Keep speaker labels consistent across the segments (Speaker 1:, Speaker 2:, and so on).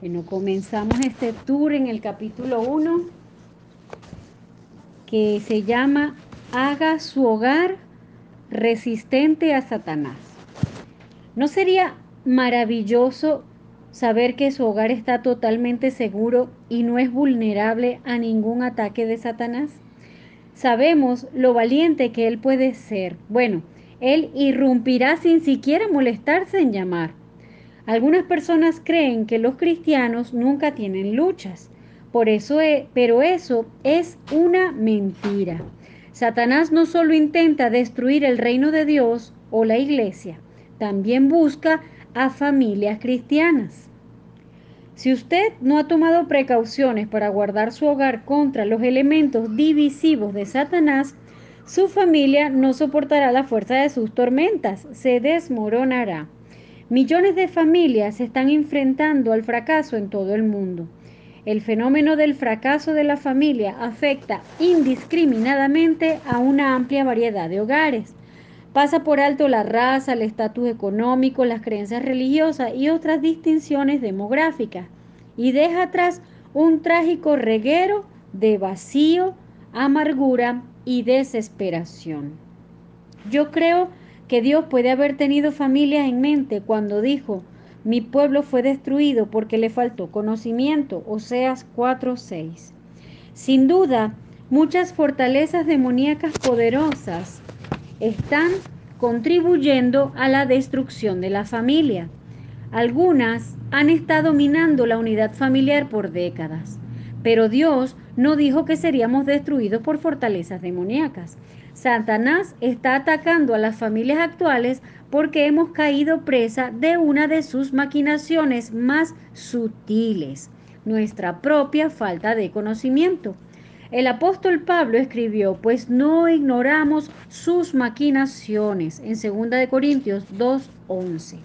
Speaker 1: Bueno, comenzamos este tour en el capítulo 1 que se llama Haga su hogar resistente a Satanás. ¿No sería maravilloso saber que su hogar está totalmente seguro y no es vulnerable a ningún ataque de Satanás? Sabemos lo valiente que él puede ser. Bueno, él irrumpirá sin siquiera molestarse en llamar. Algunas personas creen que los cristianos nunca tienen luchas, por eso e, pero eso es una mentira. Satanás no solo intenta destruir el reino de Dios o la iglesia, también busca a familias cristianas. Si usted no ha tomado precauciones para guardar su hogar contra los elementos divisivos de Satanás, su familia no soportará la fuerza de sus tormentas, se desmoronará. Millones de familias se están enfrentando al fracaso en todo el mundo. El fenómeno del fracaso de la familia afecta indiscriminadamente a una amplia variedad de hogares. Pasa por alto la raza, el estatus económico, las creencias religiosas y otras distinciones demográficas y deja atrás un trágico reguero de vacío, amargura y desesperación. Yo creo que Dios puede haber tenido familias en mente cuando dijo, mi pueblo fue destruido porque le faltó conocimiento, Oseas 4:6. Sin duda, muchas fortalezas demoníacas poderosas están contribuyendo a la destrucción de la familia. Algunas han estado minando la unidad familiar por décadas, pero Dios no dijo que seríamos destruidos por fortalezas demoníacas. Satanás está atacando a las familias actuales porque hemos caído presa de una de sus maquinaciones más sutiles, nuestra propia falta de conocimiento. El apóstol Pablo escribió, pues no ignoramos sus maquinaciones, en 2 Corintios 2.11.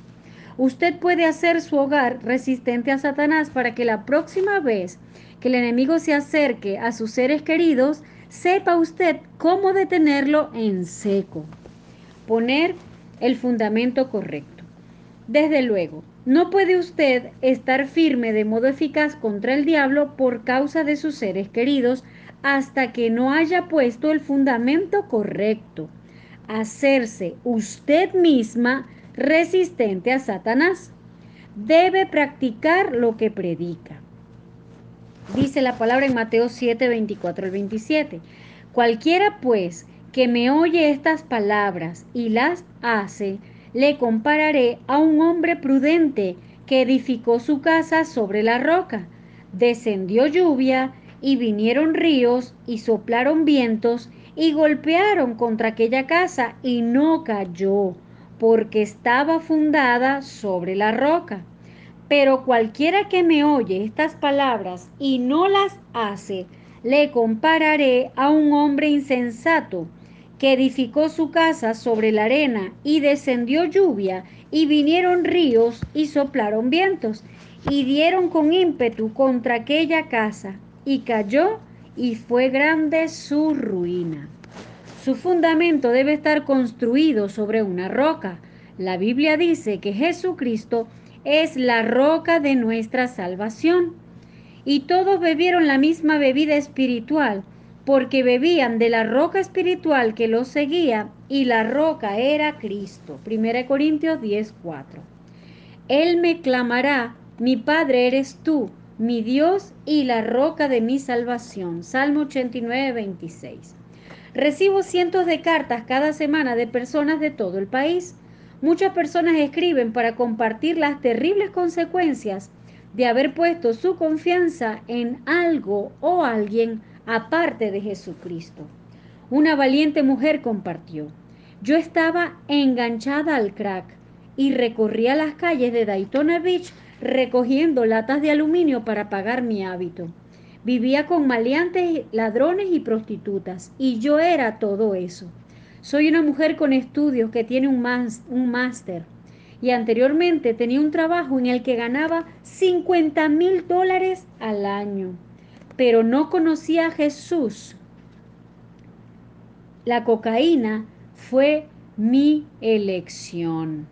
Speaker 1: Usted puede hacer su hogar resistente a Satanás para que la próxima vez que el enemigo se acerque a sus seres queridos, sepa usted cómo detenerlo en seco. Poner el fundamento correcto. Desde luego, no puede usted estar firme de modo eficaz contra el diablo por causa de sus seres queridos hasta que no haya puesto el fundamento correcto. Hacerse usted misma resistente a Satanás. Debe practicar lo que predica. Dice la palabra en Mateo 7, 24 al 27. Cualquiera pues que me oye estas palabras y las hace, le compararé a un hombre prudente que edificó su casa sobre la roca. Descendió lluvia y vinieron ríos y soplaron vientos y golpearon contra aquella casa y no cayó, porque estaba fundada sobre la roca. Pero cualquiera que me oye estas palabras y no las hace, le compararé a un hombre insensato que edificó su casa sobre la arena y descendió lluvia y vinieron ríos y soplaron vientos y dieron con ímpetu contra aquella casa y cayó y fue grande su ruina. Su fundamento debe estar construido sobre una roca. La Biblia dice que Jesucristo es la roca de nuestra salvación. Y todos bebieron la misma bebida espiritual, porque bebían de la roca espiritual que los seguía, y la roca era Cristo. 1 Corintios 10:4. Él me clamará, mi Padre eres tú, mi Dios y la roca de mi salvación. Salmo 89, 26. Recibo cientos de cartas cada semana de personas de todo el país Muchas personas escriben para compartir las terribles consecuencias de haber puesto su confianza en algo o alguien aparte de Jesucristo. Una valiente mujer compartió, yo estaba enganchada al crack y recorría las calles de Daytona Beach recogiendo latas de aluminio para pagar mi hábito. Vivía con maleantes, ladrones y prostitutas y yo era todo eso. Soy una mujer con estudios que tiene un máster y anteriormente tenía un trabajo en el que ganaba 50 mil dólares al año, pero no conocía a Jesús. La cocaína fue mi elección.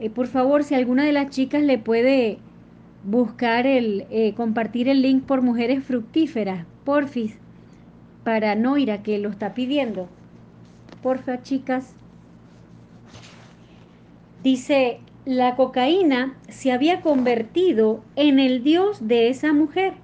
Speaker 1: Eh, por favor, si alguna de las chicas le puede buscar el, eh, compartir el link por Mujeres Fructíferas, porfis, para Noira que lo está pidiendo. Porfa, chicas. Dice, la cocaína se había convertido en el dios de esa mujer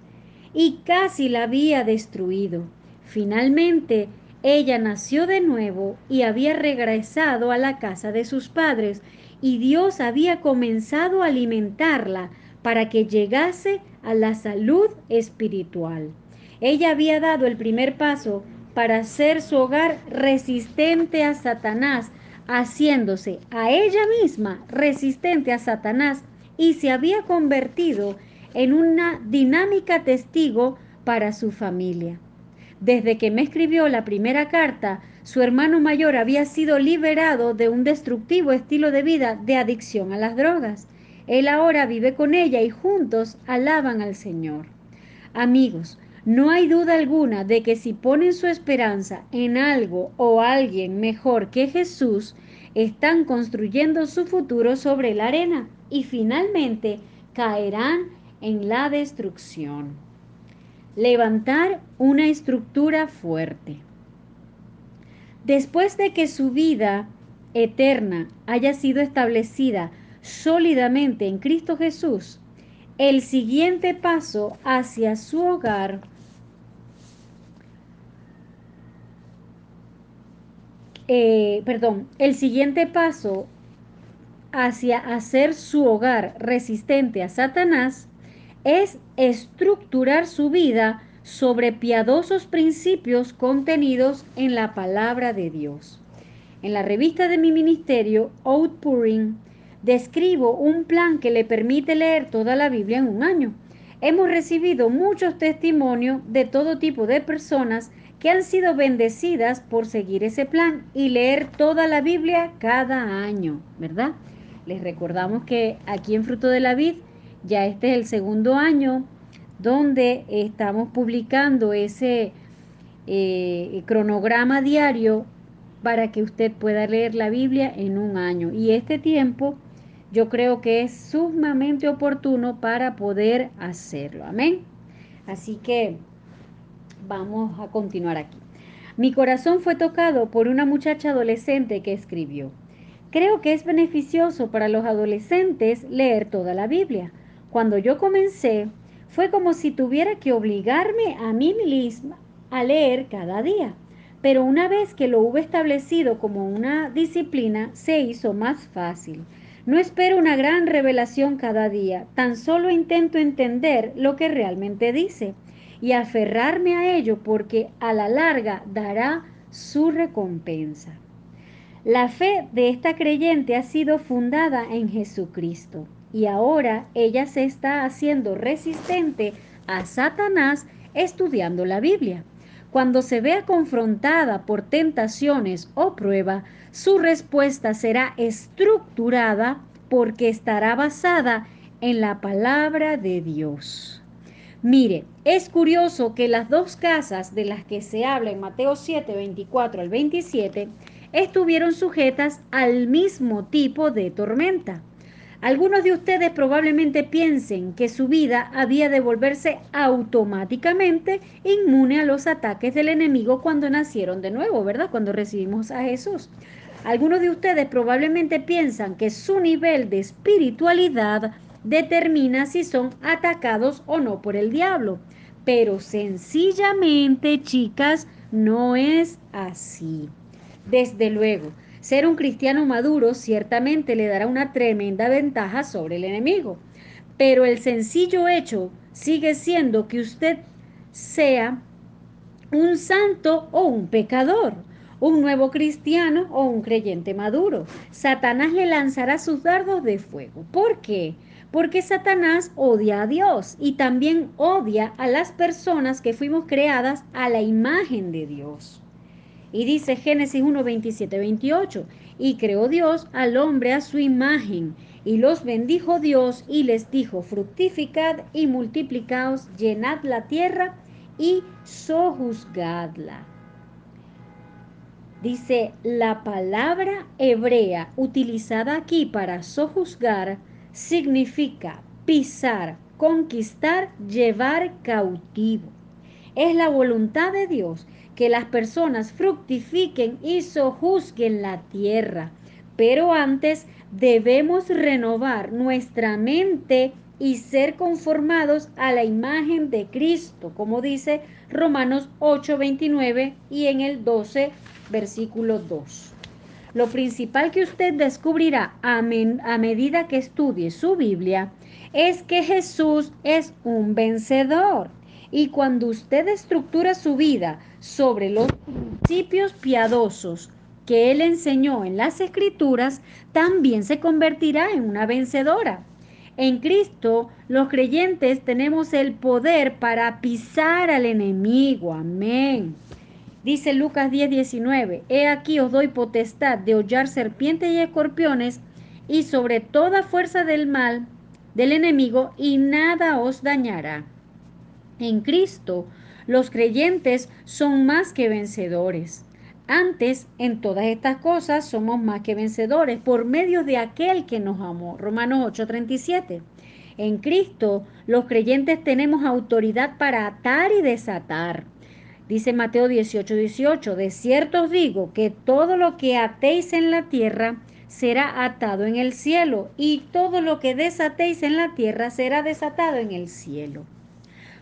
Speaker 1: y casi la había destruido. Finalmente, ella nació de nuevo y había regresado a la casa de sus padres y Dios había comenzado a alimentarla para que llegase a la salud espiritual. Ella había dado el primer paso para hacer su hogar resistente a Satanás, haciéndose a ella misma resistente a Satanás y se había convertido en una dinámica testigo para su familia. Desde que me escribió la primera carta, su hermano mayor había sido liberado de un destructivo estilo de vida de adicción a las drogas. Él ahora vive con ella y juntos alaban al Señor. Amigos, no hay duda alguna de que si ponen su esperanza en algo o alguien mejor que Jesús, están construyendo su futuro sobre la arena y finalmente caerán en la destrucción levantar una estructura fuerte. Después de que su vida eterna haya sido establecida sólidamente en Cristo Jesús, el siguiente paso hacia su hogar eh, perdón, el siguiente paso hacia hacer su hogar resistente a Satanás es estructurar su vida sobre piadosos principios contenidos en la palabra de Dios. En la revista de mi ministerio, Outpouring, describo un plan que le permite leer toda la Biblia en un año. Hemos recibido muchos testimonios de todo tipo de personas que han sido bendecidas por seguir ese plan y leer toda la Biblia cada año, ¿verdad? Les recordamos que aquí en Fruto de la Vid ya este es el segundo año donde estamos publicando ese eh, cronograma diario para que usted pueda leer la Biblia en un año. Y este tiempo yo creo que es sumamente oportuno para poder hacerlo. Amén. Así que vamos a continuar aquí. Mi corazón fue tocado por una muchacha adolescente que escribió. Creo que es beneficioso para los adolescentes leer toda la Biblia cuando yo comencé, fue como si tuviera que obligarme a mí misma a leer cada día. Pero una vez que lo hube establecido como una disciplina, se hizo más fácil. No espero una gran revelación cada día, tan solo intento entender lo que realmente dice y aferrarme a ello porque a la larga dará su recompensa. La fe de esta creyente ha sido fundada en Jesucristo y ahora ella se está haciendo resistente a Satanás estudiando la Biblia. Cuando se vea confrontada por tentaciones o prueba, su respuesta será estructurada porque estará basada en la palabra de Dios. Mire, es curioso que las dos casas de las que se habla en Mateo 7, 24 al 27 estuvieron sujetas al mismo tipo de tormenta. Algunos de ustedes probablemente piensen que su vida había de volverse automáticamente inmune a los ataques del enemigo cuando nacieron de nuevo, ¿verdad? Cuando recibimos a Jesús. Algunos de ustedes probablemente piensan que su nivel de espiritualidad determina si son atacados o no por el diablo. Pero sencillamente, chicas, no es así. Desde luego, ser un cristiano maduro ciertamente le dará una tremenda ventaja sobre el enemigo, pero el sencillo hecho sigue siendo que usted sea un santo o un pecador, un nuevo cristiano o un creyente maduro. Satanás le lanzará sus dardos de fuego. ¿Por qué? Porque Satanás odia a Dios y también odia a las personas que fuimos creadas a la imagen de Dios. Y dice Génesis 1, 27, 28, y creó Dios al hombre a su imagen, y los bendijo Dios y les dijo, fructificad y multiplicaos, llenad la tierra y sojuzgadla. Dice, la palabra hebrea utilizada aquí para sojuzgar significa pisar, conquistar, llevar cautivo. Es la voluntad de Dios que las personas fructifiquen y sojuzguen la tierra. Pero antes debemos renovar nuestra mente y ser conformados a la imagen de Cristo, como dice Romanos 8, 29 y en el 12, versículo 2. Lo principal que usted descubrirá a, a medida que estudie su Biblia es que Jesús es un vencedor. Y cuando usted estructura su vida sobre los principios piadosos que Él enseñó en las Escrituras, también se convertirá en una vencedora. En Cristo, los creyentes tenemos el poder para pisar al enemigo. Amén. Dice Lucas 10, 19, He aquí os doy potestad de hollar serpientes y escorpiones y sobre toda fuerza del mal del enemigo y nada os dañará. En Cristo, los creyentes son más que vencedores. Antes, en todas estas cosas, somos más que vencedores por medio de aquel que nos amó. Romanos 8:37. En Cristo, los creyentes tenemos autoridad para atar y desatar. Dice Mateo 18:18, 18, de cierto os digo que todo lo que atéis en la tierra será atado en el cielo, y todo lo que desatéis en la tierra será desatado en el cielo.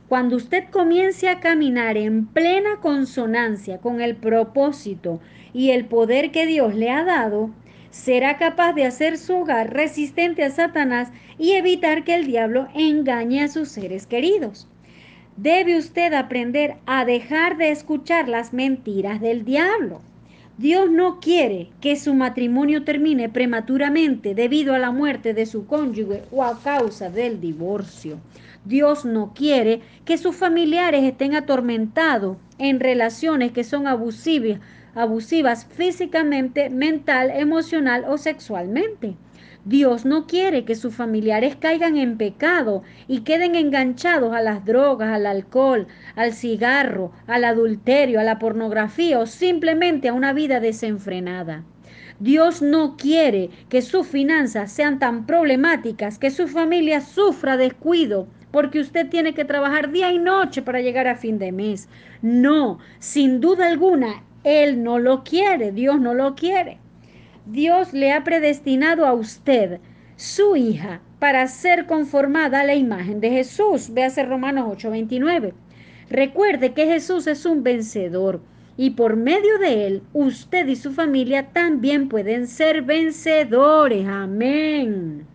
Speaker 1: Cuando usted comience a caminar en plena consonancia con el propósito y el poder que Dios le ha dado, será capaz de hacer su hogar resistente a Satanás y evitar que el diablo engañe a sus seres queridos. Debe usted aprender a dejar de escuchar las mentiras del diablo. Dios no quiere que su matrimonio termine prematuramente debido a la muerte de su cónyuge o a causa del divorcio. Dios no quiere que sus familiares estén atormentados en relaciones que son abusivas, abusivas físicamente, mental, emocional o sexualmente. Dios no quiere que sus familiares caigan en pecado y queden enganchados a las drogas, al alcohol, al cigarro, al adulterio, a la pornografía o simplemente a una vida desenfrenada. Dios no quiere que sus finanzas sean tan problemáticas que su familia sufra descuido porque usted tiene que trabajar día y noche para llegar a fin de mes. No, sin duda alguna, Él no lo quiere, Dios no lo quiere. Dios le ha predestinado a usted, su hija, para ser conformada a la imagen de Jesús. Véase Romanos 8:29. Recuerde que Jesús es un vencedor y por medio de él usted y su familia también pueden ser vencedores. Amén.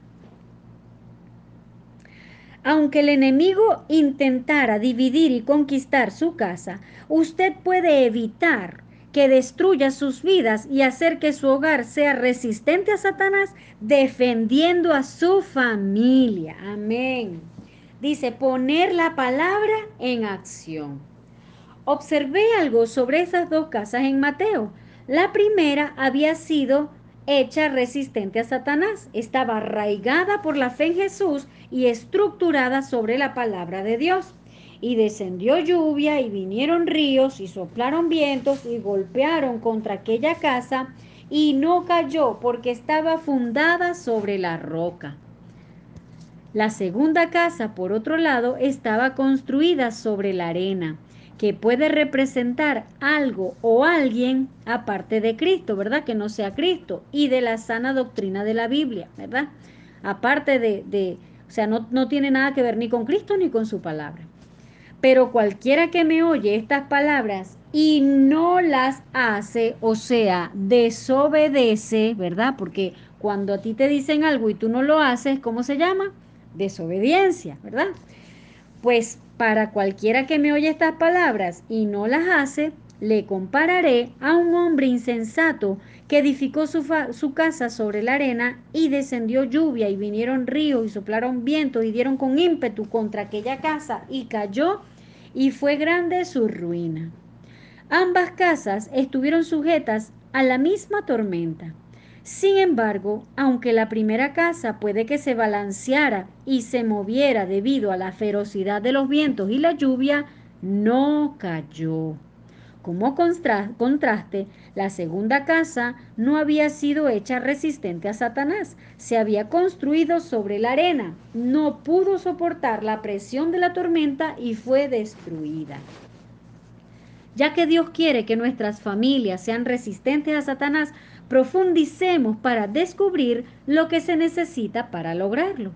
Speaker 1: Aunque el enemigo intentara dividir y conquistar su casa, usted puede evitar que destruya sus vidas y hacer que su hogar sea resistente a Satanás, defendiendo a su familia. Amén. Dice, poner la palabra en acción. Observé algo sobre esas dos casas en Mateo. La primera había sido hecha resistente a Satanás, estaba arraigada por la fe en Jesús y estructurada sobre la palabra de Dios. Y descendió lluvia y vinieron ríos y soplaron vientos y golpearon contra aquella casa y no cayó porque estaba fundada sobre la roca. La segunda casa, por otro lado, estaba construida sobre la arena que puede representar algo o alguien aparte de Cristo, ¿verdad? Que no sea Cristo y de la sana doctrina de la Biblia, ¿verdad? Aparte de, de o sea, no, no tiene nada que ver ni con Cristo ni con su palabra. Pero cualquiera que me oye estas palabras y no las hace, o sea, desobedece, ¿verdad? Porque cuando a ti te dicen algo y tú no lo haces, ¿cómo se llama? Desobediencia, ¿verdad? Pues para cualquiera que me oye estas palabras y no las hace, le compararé a un hombre insensato que edificó su, su, casa sobre la arena y descendió lluvia y vinieron ríos y soplaron vientos y dieron con ímpetu contra aquella casa y cayó y fue grande su ruina. Ambas casas estuvieron sujetas a la misma tormenta. Sin embargo, aunque la primera casa puede que se balanceara y se moviera debido a la ferocidad de los vientos y la lluvia, no cayó. Como contraste, la segunda casa no había sido hecha resistente a Satanás, se había construido sobre la arena, no pudo soportar la presión de la tormenta y fue destruida. Ya que Dios quiere que nuestras familias sean resistentes a Satanás, profundicemos para descubrir lo que se necesita para lograrlo.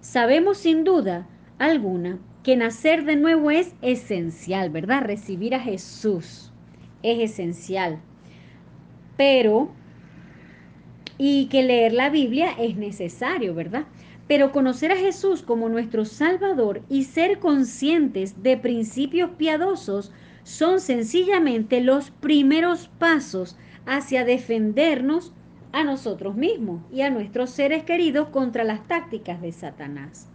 Speaker 1: Sabemos sin duda alguna que nacer de nuevo es esencial, ¿verdad? Recibir a Jesús es esencial. Pero, y que leer la Biblia es necesario, ¿verdad? Pero conocer a Jesús como nuestro Salvador y ser conscientes de principios piadosos son sencillamente los primeros pasos hacia defendernos a nosotros mismos y a nuestros seres queridos contra las tácticas de Satanás.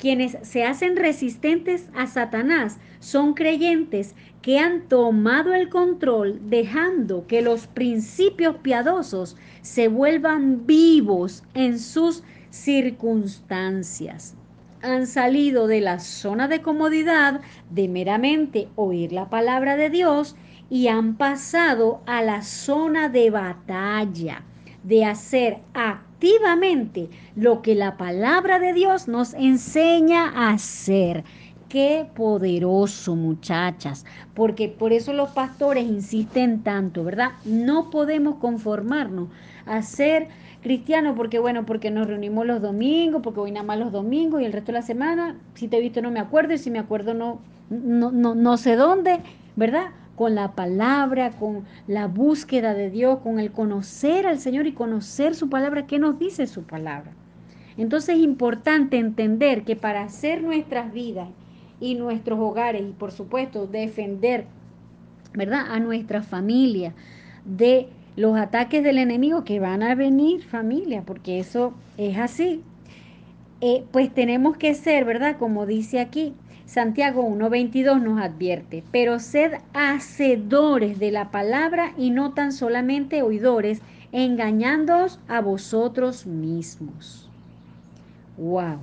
Speaker 1: Quienes se hacen resistentes a Satanás son creyentes que han tomado el control dejando que los principios piadosos se vuelvan vivos en sus circunstancias. Han salido de la zona de comodidad de meramente oír la palabra de Dios y han pasado a la zona de batalla, de hacer activamente lo que la palabra de Dios nos enseña a hacer. Qué poderoso, muchachas, porque por eso los pastores insisten tanto, ¿verdad? No podemos conformarnos a ser cristianos porque, bueno, porque nos reunimos los domingos, porque voy nada más los domingos y el resto de la semana, si te he visto no me acuerdo y si me acuerdo no, no, no, no sé dónde, ¿verdad? Con la palabra, con la búsqueda de Dios, con el conocer al Señor y conocer su palabra, qué nos dice su palabra. Entonces es importante entender que para hacer nuestras vidas y nuestros hogares y por supuesto defender, ¿verdad? A nuestra familia de los ataques del enemigo que van a venir familia, porque eso es así. Eh, pues tenemos que ser, ¿verdad? Como dice aquí, Santiago 1.22 nos advierte, pero sed hacedores de la palabra y no tan solamente oidores, engañándoos a vosotros mismos. ¡Wow!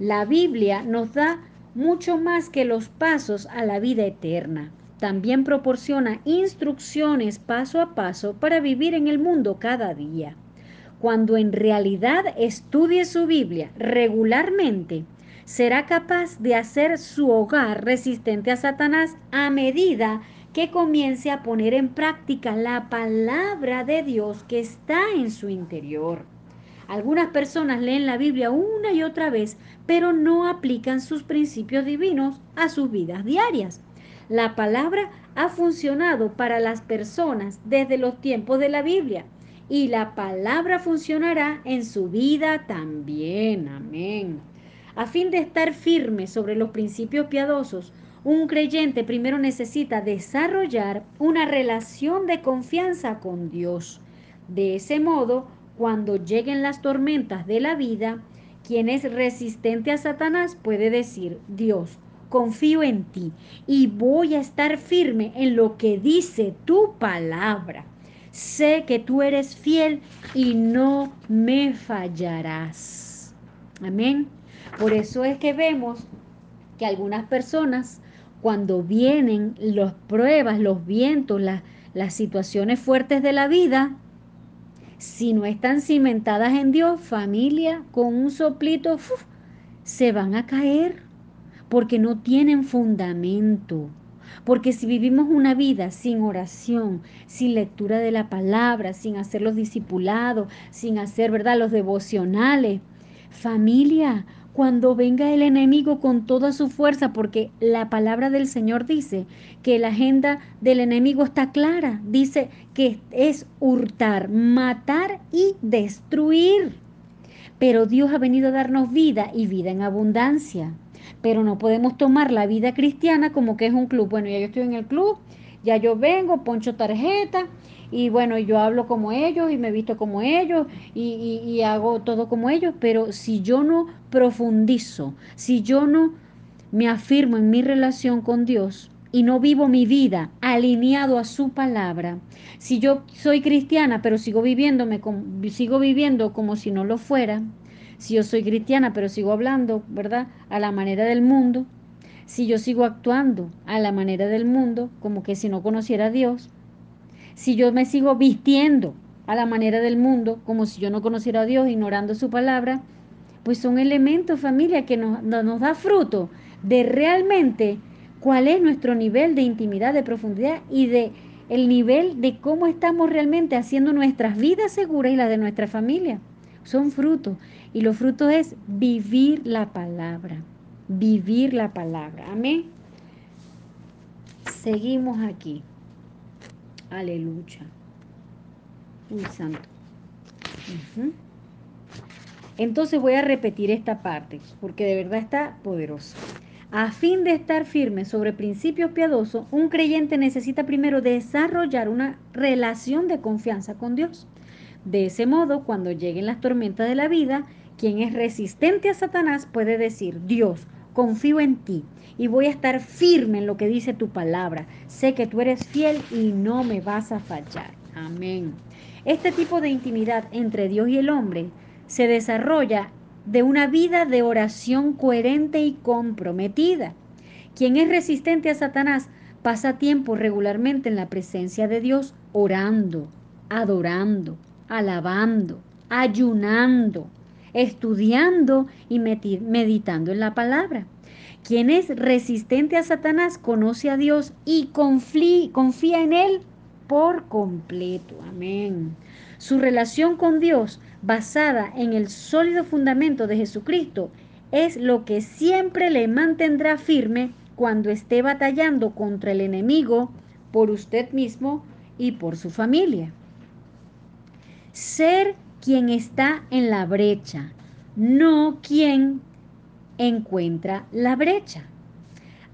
Speaker 1: La Biblia nos da mucho más que los pasos a la vida eterna. También proporciona instrucciones paso a paso para vivir en el mundo cada día. Cuando en realidad estudie su Biblia regularmente, será capaz de hacer su hogar resistente a Satanás a medida que comience a poner en práctica la palabra de Dios que está en su interior. Algunas personas leen la Biblia una y otra vez, pero no aplican sus principios divinos a sus vidas diarias. La palabra ha funcionado para las personas desde los tiempos de la Biblia y la palabra funcionará en su vida también. Amén. A fin de estar firme sobre los principios piadosos, un creyente primero necesita desarrollar una relación de confianza con Dios. De ese modo, cuando lleguen las tormentas de la vida, quien es resistente a Satanás puede decir, Dios, confío en ti y voy a estar firme en lo que dice tu palabra. Sé que tú eres fiel y no me fallarás. Amén. Por eso es que vemos que algunas personas, cuando vienen las pruebas, los vientos, las situaciones fuertes de la vida, si no están cimentadas en Dios, familia, con un soplito, se van a caer porque no tienen fundamento. Porque si vivimos una vida sin oración, sin lectura de la palabra, sin hacer los discipulados, sin hacer, ¿verdad?, los devocionales, familia, cuando venga el enemigo con toda su fuerza, porque la palabra del Señor dice que la agenda del enemigo está clara, dice que es hurtar, matar y destruir. Pero Dios ha venido a darnos vida y vida en abundancia. Pero no podemos tomar la vida cristiana como que es un club. Bueno, ya yo estoy en el club, ya yo vengo, poncho tarjeta y bueno, yo hablo como ellos y me visto como ellos y, hago todo como ellos, pero si yo no profundizo, si yo no me afirmo en mi relación con Dios, y no vivo mi vida alineado a su palabra, si yo soy cristiana pero sigo sigo viviendo como si no lo fuera, si yo soy cristiana pero sigo hablando, ¿verdad? A la manera del mundo, Si yo sigo actuando a la manera del mundo, como que si no conociera a Dios, si yo me sigo vistiendo a la manera del mundo, como si yo no conociera a Dios, ignorando su palabra, pues son elementos, familia, que nos, nos da fruto de realmente cuál es nuestro nivel de intimidad, de profundidad y de el nivel de cómo estamos realmente haciendo nuestras vidas seguras y las de nuestra familia. Son frutos. Y los frutos es vivir la palabra. Vivir la palabra. Amén. Seguimos aquí. Aleluya. Uy, santo. Entonces voy a repetir esta parte, porque de verdad está poderoso. A fin de estar firme sobre principios piadosos, un creyente necesita primero desarrollar una relación de confianza con Dios. De ese modo, cuando lleguen las tormentas de la vida, quien es resistente a Satanás puede decir, Dios, confío en ti y voy a estar firme en lo que dice tu palabra. Sé que tú eres fiel y no me vas a fallar. Amén. Este tipo de intimidad entre Dios y el hombre se desarrolla de una vida de oración coherente y comprometida. Quien es resistente a Satanás pasa tiempo regularmente en la presencia de Dios orando, adorando, alabando, ayunando, estudiando y meditando en la palabra. Quien es resistente a Satanás conoce a Dios y confía en Él por completo. Amén. Su relación con Dios basada en el sólido fundamento de Jesucristo es lo que siempre le mantendrá firme cuando esté batallando contra el enemigo por usted mismo y por su familia. Ser quien está en la brecha, no quien encuentra la brecha.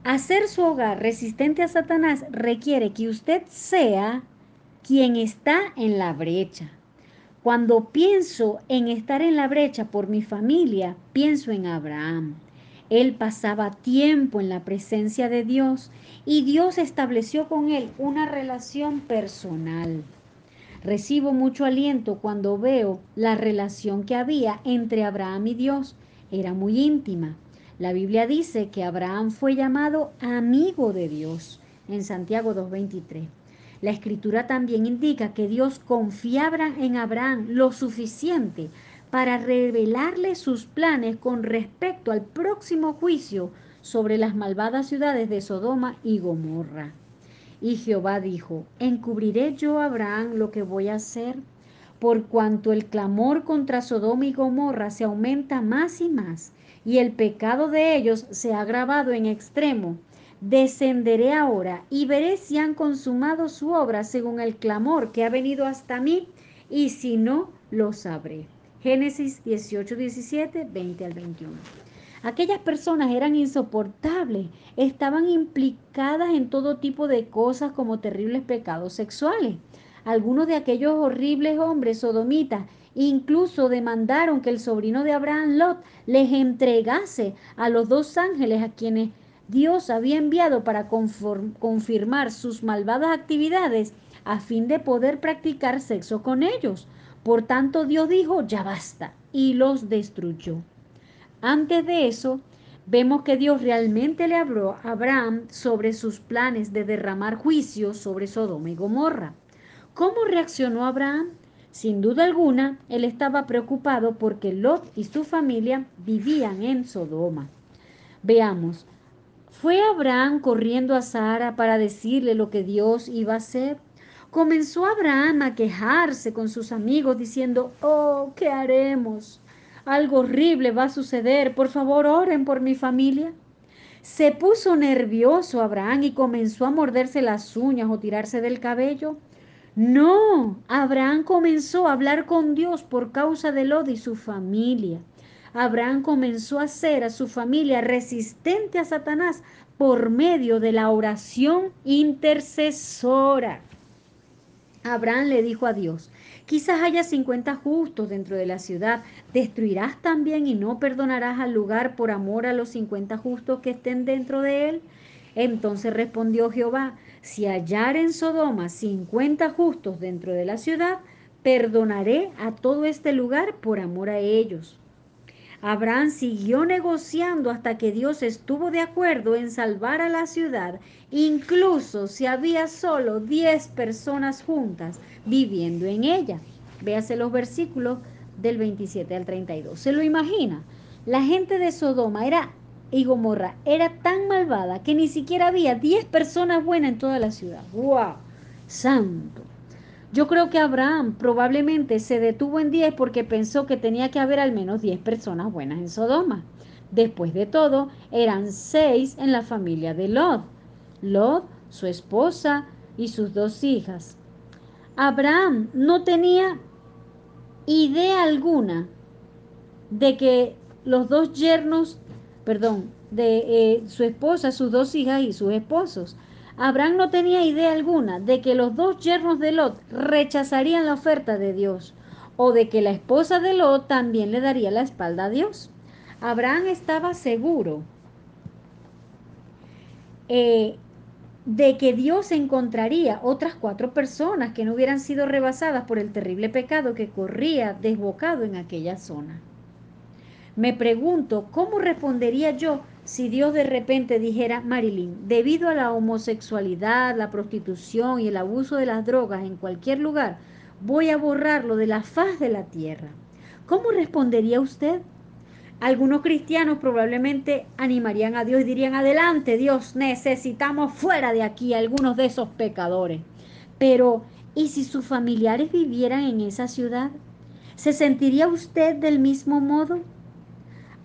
Speaker 1: Hacer su hogar resistente a Satanás requiere que usted sea quien está en la brecha. Cuando pienso en estar en la brecha por mi familia, pienso en Abraham. Él pasaba tiempo en la presencia de Dios y Dios estableció con él una relación personal. Recibo mucho aliento cuando veo la relación que había entre Abraham y Dios. Era muy íntima. La Biblia dice que Abraham fue llamado amigo de Dios en Santiago 2.23. La escritura también indica que Dios confiaba en Abraham lo suficiente para revelarle sus planes con respecto al próximo juicio sobre las malvadas ciudades de Sodoma y Gomorra. Y Jehová dijo, ¿encubriré yo a Abraham lo que voy a hacer? Por cuanto el clamor contra Sodoma y Gomorra se aumenta más y más, y el pecado de ellos se ha agravado en extremo, descenderé ahora y veré si han consumado su obra según el clamor que ha venido hasta mí, y si no, lo sabré. Génesis 18, 17, 20 al 21. Aquellas personas eran insoportables, estaban implicadas en todo tipo de cosas como terribles pecados sexuales. Algunos de aquellos horribles hombres sodomitas incluso demandaron que el sobrino de Abraham Lot les entregase a los dos ángeles a quienes Dios había enviado para confirmar sus malvadas actividades a fin de poder practicar sexo con ellos. Por tanto, Dios dijo, ya basta, y los destruyó. Antes de eso, vemos que Dios realmente le habló a Abraham sobre sus planes de derramar juicio sobre Sodoma y Gomorra. ¿Cómo reaccionó Abraham? Sin duda alguna, él estaba preocupado porque Lot y su familia vivían en Sodoma. Veamos, ¿Fue Abraham corriendo a Sara para decirle lo que Dios iba a hacer? Comenzó Abraham a quejarse con sus amigos diciendo, oh, ¿qué haremos? Algo horrible va a suceder, por favor oren por mi familia. Se puso nervioso Abraham y comenzó a morderse las uñas o tirarse del cabello. No, Abraham comenzó a hablar con Dios por causa de Lot y su familia. Abraham comenzó a hacer a su familia resistente a Satanás por medio de la oración intercesora. Abraham le dijo a Dios, quizás haya 50 justos dentro de la ciudad, ¿destruirás también y no perdonarás al lugar por amor a los 50 justos que estén dentro de él? Entonces respondió Jehová, si hallar en Sodoma 50 justos dentro de la ciudad, perdonaré a todo este lugar por amor a ellos. Abraham siguió negociando hasta que Dios estuvo de acuerdo en salvar a la ciudad, incluso si había solo 10 personas juntas viviendo en ella. Véase los versículos del 27 al 32. ¿Se lo imagina? La gente de Sodoma era y Gomorra era tan malvada que ni siquiera había 10 personas buenas en toda la ciudad. ¡Wow! Santo. Yo creo que Abraham probablemente se detuvo en 10 porque pensó que tenía que haber al menos 10 personas buenas en Sodoma. Después de todo, eran 6 en la familia de Lot. Lot, su esposa y sus dos hijas. Abraham no tenía idea alguna de que los dos yernos, perdón, de eh, su esposa, sus dos hijas y sus esposos. Abraham no tenía idea alguna de que los dos yernos de Lot rechazarían la oferta de Dios o de que la esposa de Lot también le daría la espalda a Dios. Abraham estaba seguro eh, de que Dios encontraría otras cuatro personas que no hubieran sido rebasadas por el terrible pecado que corría desbocado en aquella zona. Me pregunto, ¿cómo respondería yo si Dios de repente dijera, Marilyn, debido a la homosexualidad, la prostitución y el abuso de las drogas en cualquier lugar, voy a borrarlo de la faz de la tierra? ¿Cómo respondería usted? Algunos cristianos probablemente animarían a Dios y dirían, adelante Dios, necesitamos fuera de aquí a algunos de esos pecadores. Pero, ¿y si sus familiares vivieran en esa ciudad? ¿Se sentiría usted del mismo modo?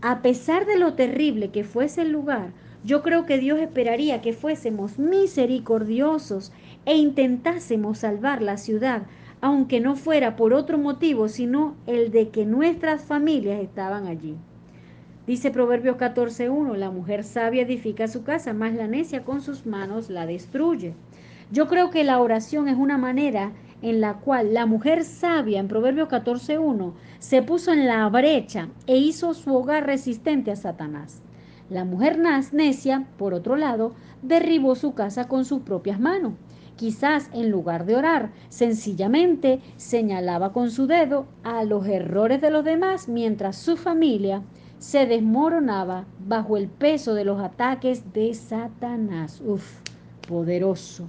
Speaker 1: A pesar de lo terrible que fuese el lugar, yo creo que Dios esperaría que fuésemos misericordiosos e intentásemos salvar la ciudad, aunque no fuera por otro motivo, sino el de que nuestras familias estaban allí. Dice Proverbios 14.1, la mujer sabia edifica su casa, más la necia con sus manos la destruye. Yo creo que la oración es una manera en la cual la mujer sabia en Proverbios 14.1 se puso en la brecha e hizo su hogar resistente a Satanás. La mujer necia, por otro lado, derribó su casa con sus propias manos. Quizás en lugar de orar, sencillamente señalaba con su dedo a los errores de los demás mientras su familia se desmoronaba bajo el peso de los ataques de Satanás. Uf, poderoso.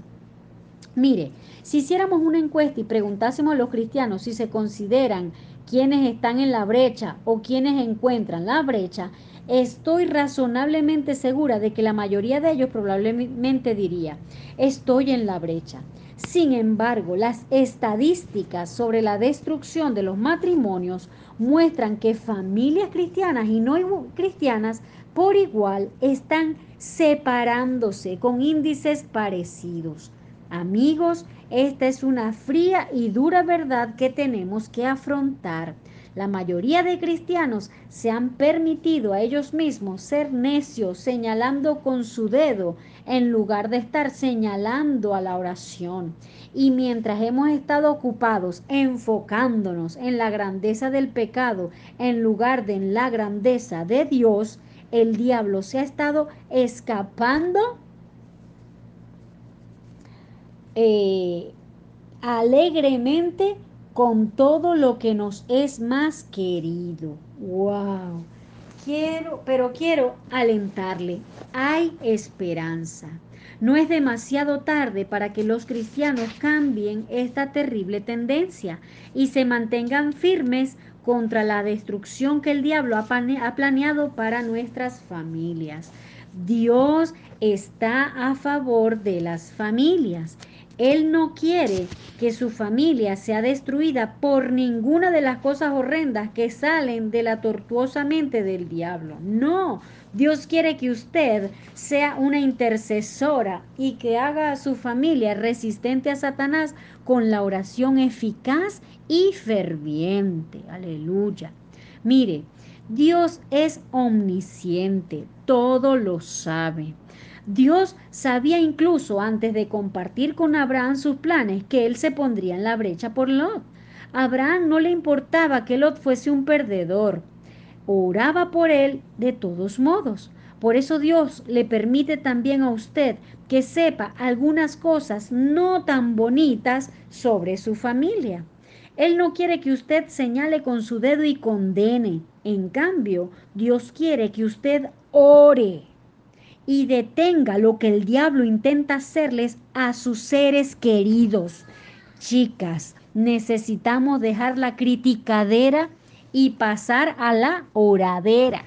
Speaker 1: Mire, si hiciéramos una encuesta y preguntásemos a los cristianos si se consideran quienes están en la brecha o quienes encuentran la brecha, estoy razonablemente segura de que la mayoría de ellos probablemente diría, estoy en la brecha. Sin embargo, las estadísticas sobre la destrucción de los matrimonios muestran que familias cristianas y no cristianas por igual están separándose con índices parecidos. Amigos, esta es una fría y dura verdad que tenemos que afrontar. La mayoría de cristianos se han permitido a ellos mismos ser necios señalando con su dedo en lugar de estar señalando a la oración. Y mientras hemos estado ocupados enfocándonos en la grandeza del pecado en lugar de en la grandeza de Dios, el diablo se ha estado escapando eh, alegremente con todo lo que nos es más querido. ¡Wow! Quiero, pero quiero alentarle. Hay esperanza. No es demasiado tarde para que los cristianos cambien esta terrible tendencia y se mantengan firmes contra la destrucción que el diablo ha planeado para nuestras familias. Dios está a favor de las familias. Él no quiere que su familia sea destruida por ninguna de las cosas horrendas que salen de la tortuosa mente del diablo. No, Dios quiere que usted sea una intercesora y que haga a su familia resistente a Satanás con la oración eficaz y ferviente. Aleluya. Mire, Dios es omnisciente, todo lo sabe. Dios sabía incluso antes de compartir con Abraham sus planes que él se pondría en la brecha por Lot. A Abraham no le importaba que Lot fuese un perdedor. Oraba por él de todos modos. Por eso Dios le permite también a usted que sepa algunas cosas no tan bonitas sobre su familia. Él no quiere que usted señale con su dedo y condene. En cambio, Dios quiere que usted ore y detenga lo que el diablo intenta hacerles a sus seres queridos. Chicas, necesitamos dejar la criticadera y pasar a la oradera,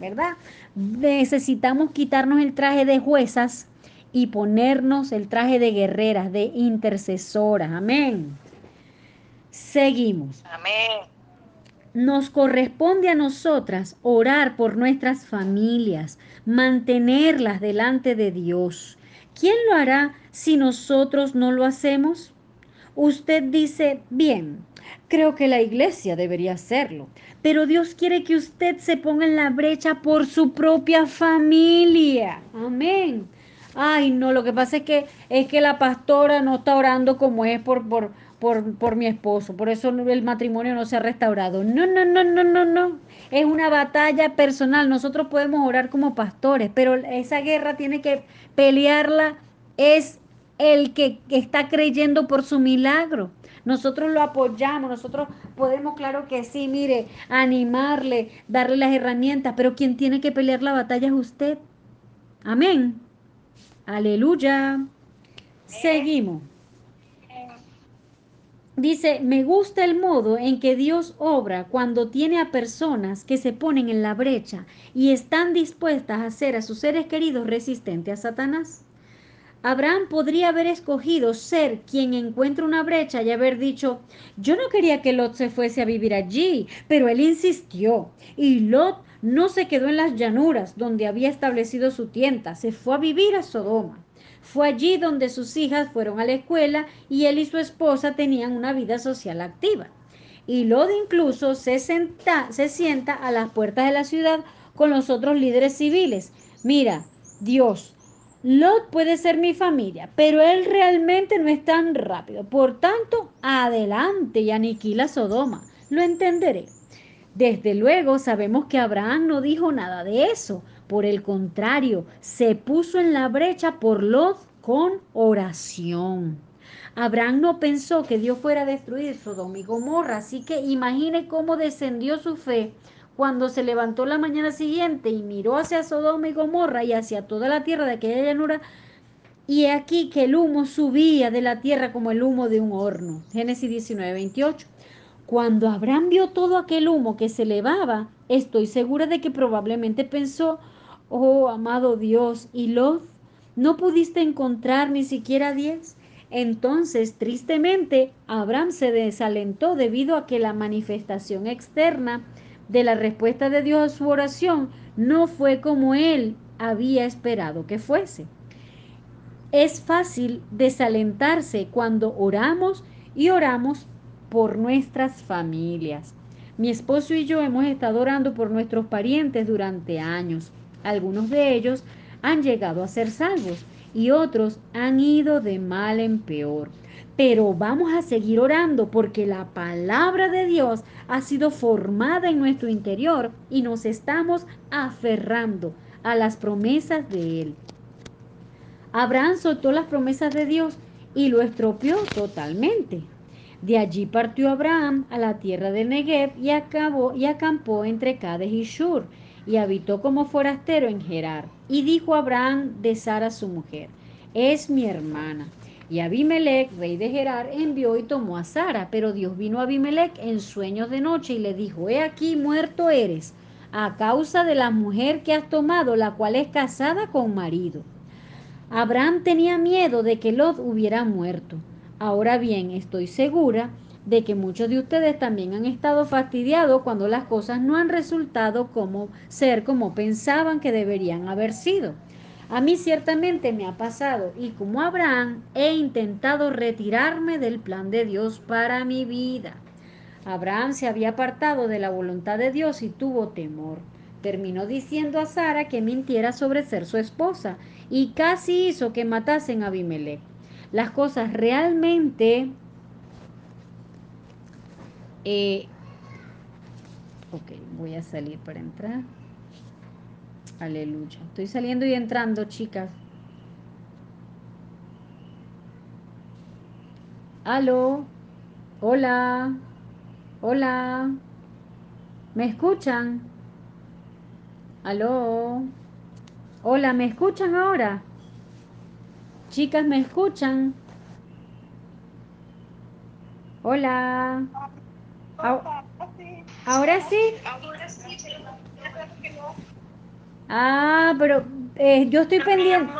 Speaker 1: ¿verdad? Necesitamos quitarnos el traje de juezas y ponernos el traje de guerreras, de intercesoras. Amén. Seguimos.
Speaker 2: Amén.
Speaker 1: Nos corresponde a nosotras orar por nuestras familias, mantenerlas delante de Dios. ¿Quién lo hará si nosotros no lo hacemos? Usted dice, bien, creo que la iglesia debería hacerlo, pero Dios quiere que usted se ponga en la brecha por su propia familia. Amén. Ay, no, lo que pasa es que es que la pastora no está orando como es por, por, por, mi esposo, por eso el matrimonio no se ha restaurado. No, no, no, no, no, no. Es una batalla personal. Nosotros podemos orar como pastores, pero esa guerra tiene que pelearla es el que está creyendo por su milagro. Nosotros lo apoyamos, nosotros podemos, claro que sí, mire, animarle, darle las herramientas, pero quien tiene que pelear la batalla es usted. Amén. Aleluya. Seguimos. Dice, me gusta el modo en que Dios obra cuando tiene a personas que se ponen en la brecha y están dispuestas a hacer a sus seres queridos resistentes a Satanás. Abraham podría haber escogido ser quien encuentra una brecha y haber dicho, yo no quería que Lot se fuese a vivir allí, pero él insistió. Y Lot no se quedó en las llanuras donde había establecido su tienda, se fue a vivir a Sodoma. Fue allí donde sus hijas fueron a la escuela y él y su esposa tenían una vida social activa. Y Lot incluso se, se sienta a las puertas de la ciudad con los otros líderes civiles. Mira, Dios, Lot puede ser mi familia, pero él realmente no es tan rápido. Por tanto, adelante y aniquila Sodoma. Lo entenderé. Desde luego sabemos que Abraham no dijo nada de eso, por el contrario, se puso en la brecha por Lot con oración. Abraham no pensó que Dios fuera a destruir Sodoma y Gomorra, así que imagine cómo descendió su fe cuando se levantó la mañana siguiente y miró hacia Sodoma y Gomorra y hacia toda la tierra de aquella llanura, y aquí que el humo subía de la tierra como el humo de un horno. Génesis 19, 28. Cuando Abraham vio todo aquel humo que se elevaba, estoy segura de que probablemente pensó, Oh, amado Dios, ¿y Lot? ¿No pudiste encontrar ni siquiera diez? Entonces, tristemente, Abraham se desalentó debido a que la manifestación externa de la respuesta de Dios a su oración no fue como él había esperado que fuese. Es fácil desalentarse cuando oramos y oramos por nuestras familias. Mi esposo y yo hemos estado orando por nuestros parientes durante años. Algunos de ellos han llegado a ser salvos y otros han ido de mal en peor. Pero vamos a seguir orando porque la palabra de Dios ha sido formada en nuestro interior y nos estamos aferrando a las promesas de Él. Abraham soltó las promesas de Dios y lo estropeó totalmente. De allí partió Abraham a la tierra de Negev y, acabó, y acampó entre Cades y Shur y habitó como forastero en Gerar. Y dijo Abraham de Sara su mujer, es mi hermana. Y Abimelech, rey de Gerar, envió y tomó a Sara, pero Dios vino a Abimelech en sueños de noche y le dijo, he aquí muerto eres, a causa de la mujer que has tomado, la cual es casada con marido. Abraham tenía miedo de que Lot hubiera muerto. Ahora bien, estoy segura de que muchos de ustedes también han estado fastidiados cuando las cosas no han resultado como ser como pensaban que deberían haber sido. A mí ciertamente me ha pasado y como Abraham he intentado retirarme del plan de Dios para mi vida. Abraham se había apartado de la voluntad de Dios y tuvo temor. Terminó diciendo a Sara que mintiera sobre ser su esposa y casi hizo que matasen a Abimelech. Las cosas realmente eh, ok, voy a salir para entrar. Aleluya. Estoy saliendo y entrando, chicas. Aló. Hola. Hola. ¿Me escuchan? ¿Aló? Hola, ¿me escuchan ahora? Chicas, ¿me escuchan? Hola. ¿Ahora sí? Ah, pero eh, yo estoy pendiente.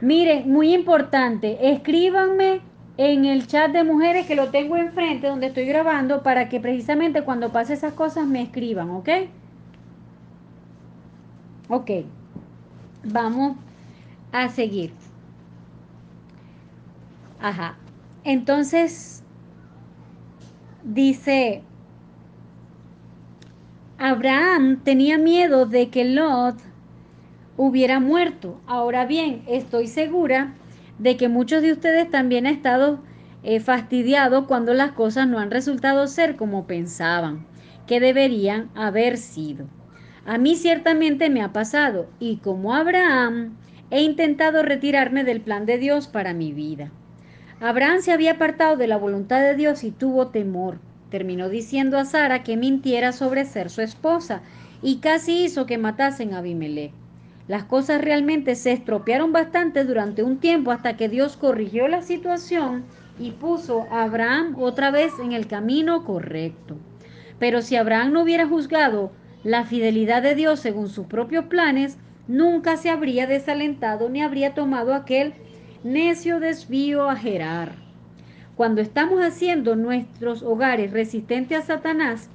Speaker 1: Miren, muy importante, escríbanme en el chat de mujeres que lo tengo enfrente donde estoy grabando para que precisamente cuando pase esas cosas me escriban, ¿ok? Ok, vamos a seguir. Ajá, entonces dice, Abraham tenía miedo de que Lot hubiera muerto. Ahora bien, estoy segura de que muchos de ustedes también han estado eh, fastidiados cuando las cosas no han resultado ser como pensaban que deberían haber sido. A mí ciertamente me ha pasado y como Abraham he intentado retirarme del plan de Dios para mi vida. Abraham se había apartado de la voluntad de Dios y tuvo temor. Terminó diciendo a Sara que mintiera sobre ser su esposa y casi hizo que matasen a Abimelech. Las cosas realmente se estropearon bastante durante un tiempo hasta que Dios corrigió la situación y puso a Abraham otra vez en el camino correcto. Pero si Abraham no hubiera juzgado la fidelidad de Dios según sus propios planes, nunca se habría desalentado ni habría tomado aquel necio desvío a Gerar. Cuando estamos haciendo nuestros hogares resistentes a Satanás,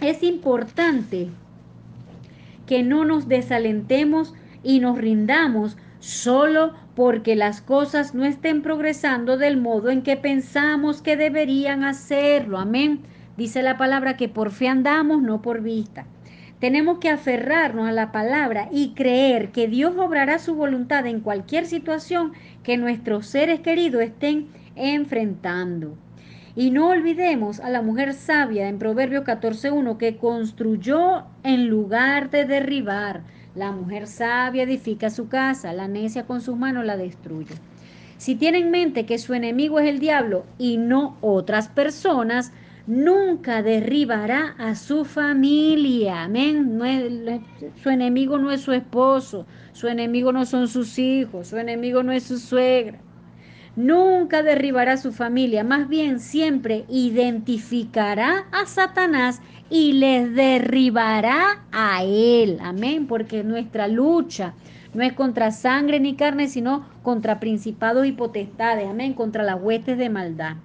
Speaker 1: es importante que no nos desalentemos y nos rindamos solo porque las cosas no estén progresando del modo en que pensamos que deberían hacerlo. Amén. Dice la palabra que por fe andamos, no por vista. Tenemos que aferrarnos a la palabra y creer que Dios obrará su voluntad en cualquier situación que nuestros seres queridos estén enfrentando. Y no olvidemos a la mujer sabia en Proverbio 14.1 que construyó en lugar de derribar. La mujer sabia edifica su casa, la necia con sus manos la destruye. Si tiene en mente que su enemigo es el diablo y no otras personas, nunca derribará a su familia. Amén. su enemigo no es su esposo, su enemigo no son sus hijos, su enemigo no es su suegra. Nunca derribará su familia, más bien siempre identificará a Satanás y les derribará a él. Amén, porque nuestra lucha no es contra sangre ni carne, sino contra principados y potestades. Amén, contra las huestes de maldad.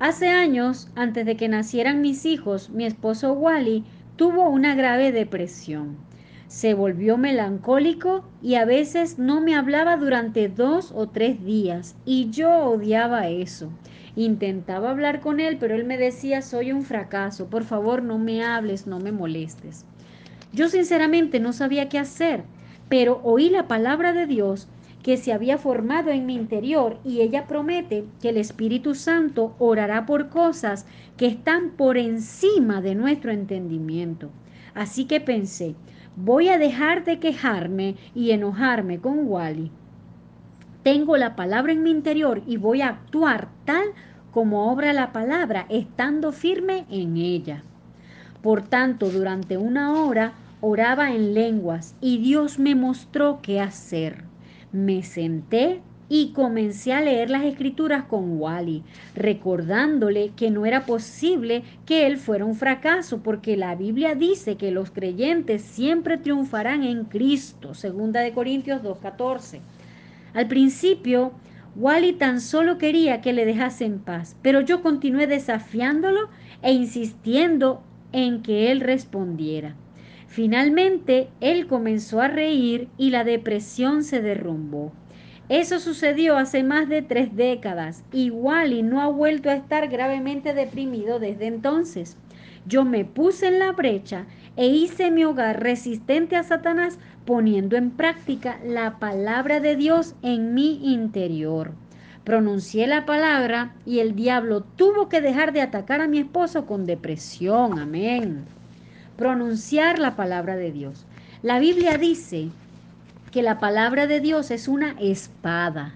Speaker 1: Hace años, antes de que nacieran mis hijos, mi esposo Wally tuvo una grave depresión se volvió melancólico y a veces no me hablaba durante dos o tres días y yo odiaba eso. Intentaba hablar con él, pero él me decía, soy un fracaso, por favor no me hables, no me molestes. Yo sinceramente no sabía qué hacer, pero oí la palabra de Dios que se había formado en mi interior y ella promete que el Espíritu Santo orará por cosas que están por encima de nuestro entendimiento. Así que pensé, Voy a dejar de quejarme y enojarme con Wally. Tengo la palabra en mi interior y voy a actuar tal como obra la palabra, estando firme en ella. Por tanto, durante una hora oraba en lenguas y Dios me mostró qué hacer. Me senté y comencé a leer las escrituras con Wally, recordándole que no era posible que él fuera un fracaso, porque la Biblia dice que los creyentes siempre triunfarán en Cristo, segunda de Corintios 2.14. Al principio, Wally tan solo quería que le dejase en paz, pero yo continué desafiándolo e insistiendo en que él respondiera. Finalmente, él comenzó a reír y la depresión se derrumbó. Eso sucedió hace más de tres décadas y no ha vuelto a estar gravemente deprimido desde entonces. Yo me puse en la brecha e hice mi hogar resistente a Satanás poniendo en práctica la palabra de Dios en mi interior. Pronuncié la palabra y el diablo tuvo que dejar de atacar a mi esposo con depresión. Amén. Pronunciar la palabra de Dios. La Biblia dice que la palabra de Dios es una espada.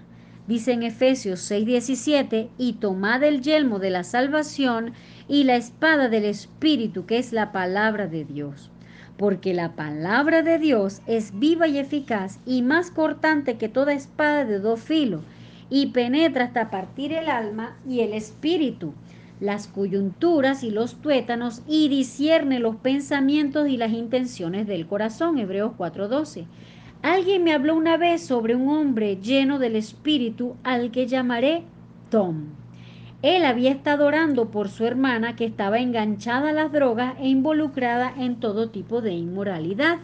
Speaker 1: Dice en Efesios 6:17, y tomad el yelmo de la salvación y la espada del Espíritu, que es la palabra de Dios. Porque la palabra de Dios es viva y eficaz y más cortante que toda espada de dos filos, y penetra hasta partir el alma y el espíritu, las coyunturas y los tuétanos, y discierne los pensamientos y las intenciones del corazón. Hebreos 4:12. Alguien me habló una vez sobre un hombre lleno del espíritu al que llamaré Tom. Él había estado orando por su hermana que estaba enganchada a las drogas e involucrada en todo tipo de inmoralidad.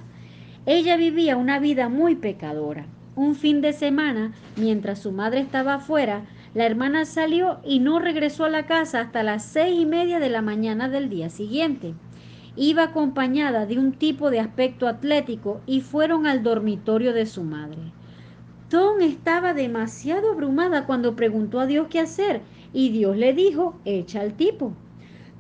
Speaker 1: Ella vivía una vida muy pecadora. Un fin de semana, mientras su madre estaba afuera, la hermana salió y no regresó a la casa hasta las seis y media de la mañana del día siguiente. Iba acompañada de un tipo de aspecto atlético y fueron al dormitorio de su madre. Tom estaba demasiado abrumada cuando preguntó a Dios qué hacer y Dios le dijo, echa al tipo.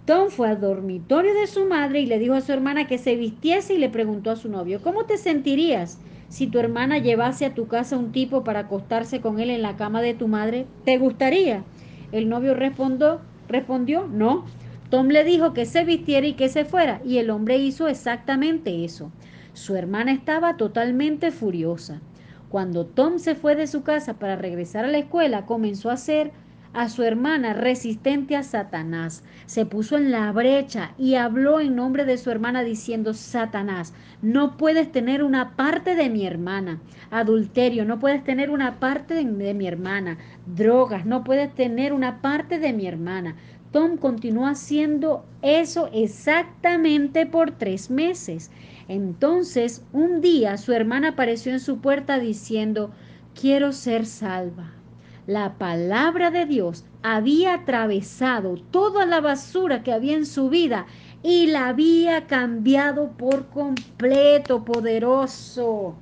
Speaker 1: Tom fue al dormitorio de su madre y le dijo a su hermana que se vistiese y le preguntó a su novio, ¿cómo te sentirías si tu hermana llevase a tu casa un tipo para acostarse con él en la cama de tu madre? ¿Te gustaría? El novio respondió, respondió, no. Tom le dijo que se vistiera y que se fuera, y el hombre hizo exactamente eso. Su hermana estaba totalmente furiosa. Cuando Tom se fue de su casa para regresar a la escuela, comenzó a hacer a su hermana resistente a Satanás. Se puso en la brecha y habló en nombre de su hermana diciendo, Satanás, no puedes tener una parte de mi hermana. Adulterio, no puedes tener una parte de, de mi hermana. Drogas, no puedes tener una parte de mi hermana. Tom continuó haciendo eso exactamente por tres meses. Entonces, un día su hermana apareció en su puerta diciendo, quiero ser salva. La palabra de Dios había atravesado toda la basura que había en su vida y la había cambiado por completo, poderoso.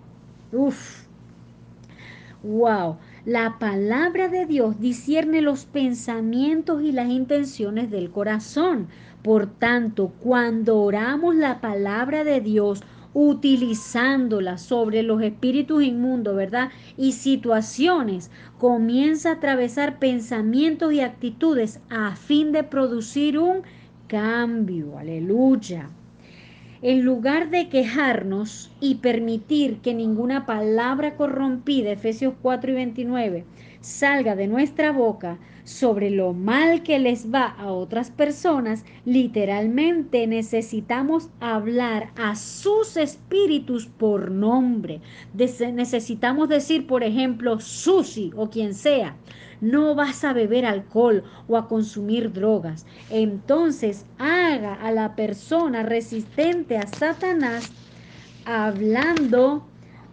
Speaker 1: Uf. Wow. La palabra de Dios discierne los pensamientos y las intenciones del corazón. Por tanto, cuando oramos la palabra de Dios, utilizándola sobre los espíritus inmundos, ¿verdad? Y situaciones, comienza a atravesar pensamientos y actitudes a fin de producir un cambio. Aleluya. En lugar de quejarnos y permitir que ninguna palabra corrompida, Efesios 4 y 29, salga de nuestra boca sobre lo mal que les va a otras personas, literalmente necesitamos hablar a sus espíritus por nombre. necesitamos decir, por ejemplo, Susi o quien sea no vas a beber alcohol o a consumir drogas. Entonces haga a la persona resistente a Satanás hablando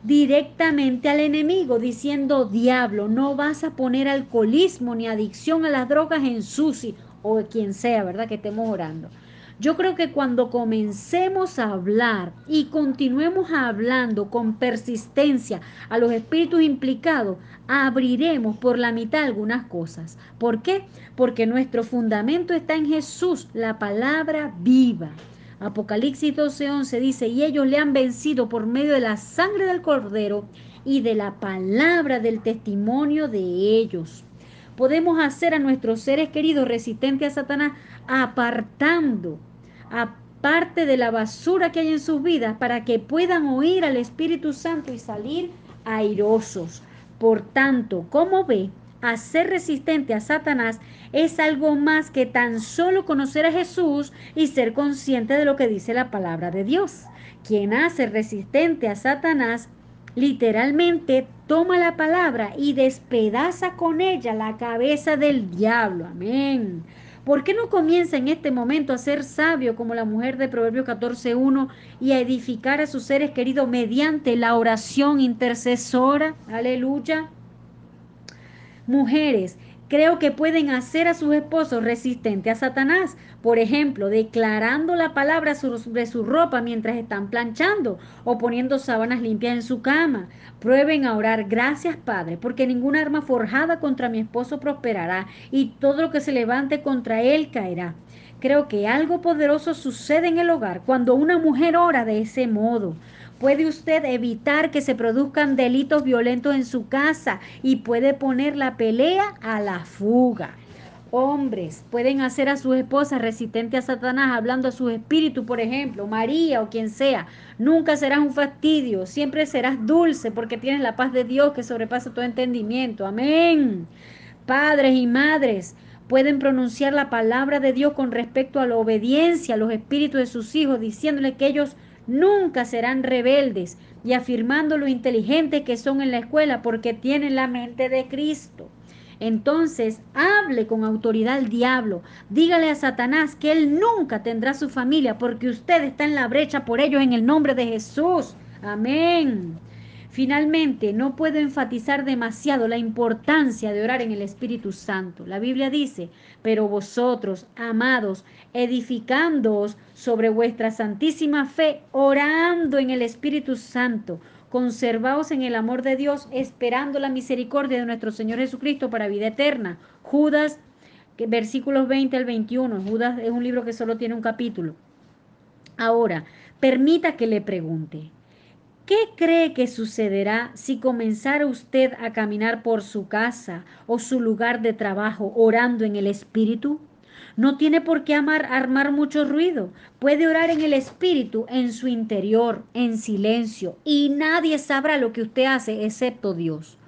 Speaker 1: directamente al enemigo, diciendo, diablo, no vas a poner alcoholismo ni adicción a las drogas en Susi o quien sea, ¿verdad? Que estemos orando. Yo creo que cuando comencemos a hablar y continuemos hablando con persistencia a los espíritus implicados, abriremos por la mitad algunas cosas. ¿Por qué? Porque nuestro fundamento está en Jesús, la palabra viva. Apocalipsis 12:11 dice, y ellos le han vencido por medio de la sangre del cordero y de la palabra del testimonio de ellos. Podemos hacer a nuestros seres queridos resistentes a Satanás apartando aparte de la basura que hay en sus vidas para que puedan oír al Espíritu Santo y salir airosos. Por tanto, como ve, hacer resistente a Satanás es algo más que tan solo conocer a Jesús y ser consciente de lo que dice la palabra de Dios. Quien hace resistente a Satanás literalmente toma la palabra y despedaza con ella la cabeza del diablo. Amén. ¿Por qué no comienza en este momento a ser sabio como la mujer de Proverbios 14.1 y a edificar a sus seres queridos mediante la oración intercesora? Aleluya. Mujeres, creo que pueden hacer a sus esposos resistentes a Satanás. Por ejemplo, declarando la palabra sobre su ropa mientras están planchando o poniendo sábanas limpias en su cama. Prueben a orar, gracias Padre, porque ninguna arma forjada contra mi esposo prosperará y todo lo que se levante contra él caerá. Creo que algo poderoso sucede en el hogar cuando una mujer ora de ese modo. Puede usted evitar que se produzcan delitos violentos en su casa y puede poner la pelea a la fuga. Hombres pueden hacer a sus esposas resistentes a Satanás hablando a su espíritu, por ejemplo, María o quien sea. Nunca serás un fastidio, siempre serás dulce porque tienes la paz de Dios que sobrepasa todo entendimiento. Amén. Padres y madres, pueden pronunciar la palabra de Dios con respecto a la obediencia a los espíritus de sus hijos, diciéndole que ellos nunca serán rebeldes y afirmando lo inteligentes que son en la escuela porque tienen la mente de Cristo. Entonces, hable con autoridad al diablo. Dígale a Satanás que él nunca tendrá su familia porque usted está en la brecha por ellos en el nombre de Jesús. Amén. Finalmente, no puedo enfatizar demasiado la importancia de orar en el Espíritu Santo. La Biblia dice, pero vosotros, amados, edificándoos sobre vuestra santísima fe, orando en el Espíritu Santo, conservaos en el amor de Dios, esperando la misericordia de nuestro Señor Jesucristo para vida eterna. Judas, versículos 20 al 21. Judas es un libro que solo tiene un capítulo. Ahora, permita que le pregunte, ¿Qué cree que sucederá si comenzara usted a caminar por su casa o su lugar de trabajo orando en el Espíritu? No tiene por qué amar, armar mucho ruido. Puede orar en el Espíritu, en su interior, en silencio, y nadie sabrá lo que usted hace excepto Dios.